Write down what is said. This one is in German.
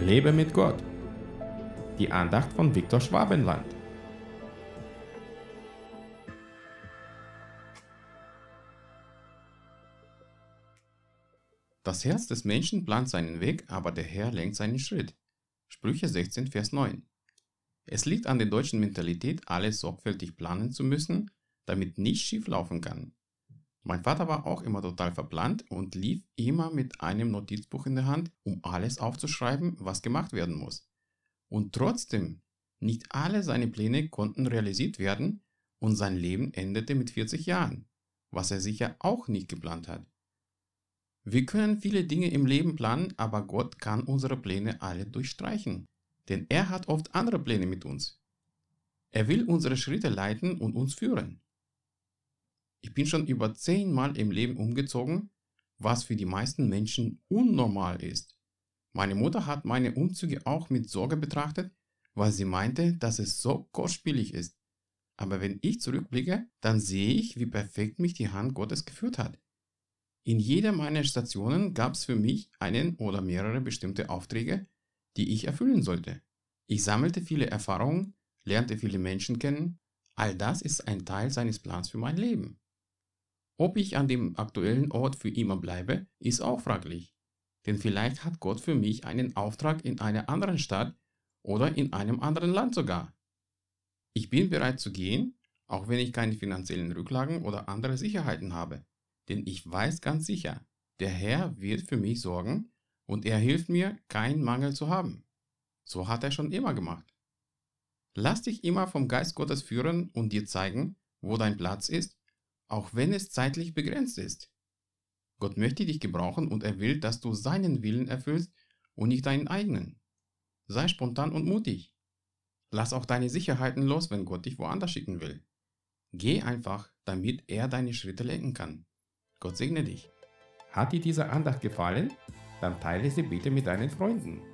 Lebe mit Gott. Die Andacht von Viktor Schwabenland. Das Herz des Menschen plant seinen Weg, aber der Herr lenkt seinen Schritt. Sprüche 16, Vers 9. Es liegt an der deutschen Mentalität, alles sorgfältig planen zu müssen, damit nichts schief laufen kann. Mein Vater war auch immer total verplant und lief immer mit einem Notizbuch in der Hand, um alles aufzuschreiben, was gemacht werden muss. Und trotzdem, nicht alle seine Pläne konnten realisiert werden und sein Leben endete mit 40 Jahren, was er sicher auch nicht geplant hat. Wir können viele Dinge im Leben planen, aber Gott kann unsere Pläne alle durchstreichen, denn er hat oft andere Pläne mit uns. Er will unsere Schritte leiten und uns führen. Ich bin schon über zehnmal im Leben umgezogen, was für die meisten Menschen unnormal ist. Meine Mutter hat meine Umzüge auch mit Sorge betrachtet, weil sie meinte, dass es so kostspielig ist. Aber wenn ich zurückblicke, dann sehe ich, wie perfekt mich die Hand Gottes geführt hat. In jeder meiner Stationen gab es für mich einen oder mehrere bestimmte Aufträge, die ich erfüllen sollte. Ich sammelte viele Erfahrungen, lernte viele Menschen kennen. All das ist ein Teil seines Plans für mein Leben. Ob ich an dem aktuellen Ort für immer bleibe, ist auch fraglich. Denn vielleicht hat Gott für mich einen Auftrag in einer anderen Stadt oder in einem anderen Land sogar. Ich bin bereit zu gehen, auch wenn ich keine finanziellen Rücklagen oder andere Sicherheiten habe. Denn ich weiß ganz sicher, der Herr wird für mich sorgen und er hilft mir, keinen Mangel zu haben. So hat er schon immer gemacht. Lass dich immer vom Geist Gottes führen und dir zeigen, wo dein Platz ist auch wenn es zeitlich begrenzt ist. Gott möchte dich gebrauchen und er will, dass du seinen Willen erfüllst und nicht deinen eigenen. Sei spontan und mutig. Lass auch deine Sicherheiten los, wenn Gott dich woanders schicken will. Geh einfach, damit er deine Schritte lenken kann. Gott segne dich. Hat dir diese Andacht gefallen? Dann teile sie bitte mit deinen Freunden.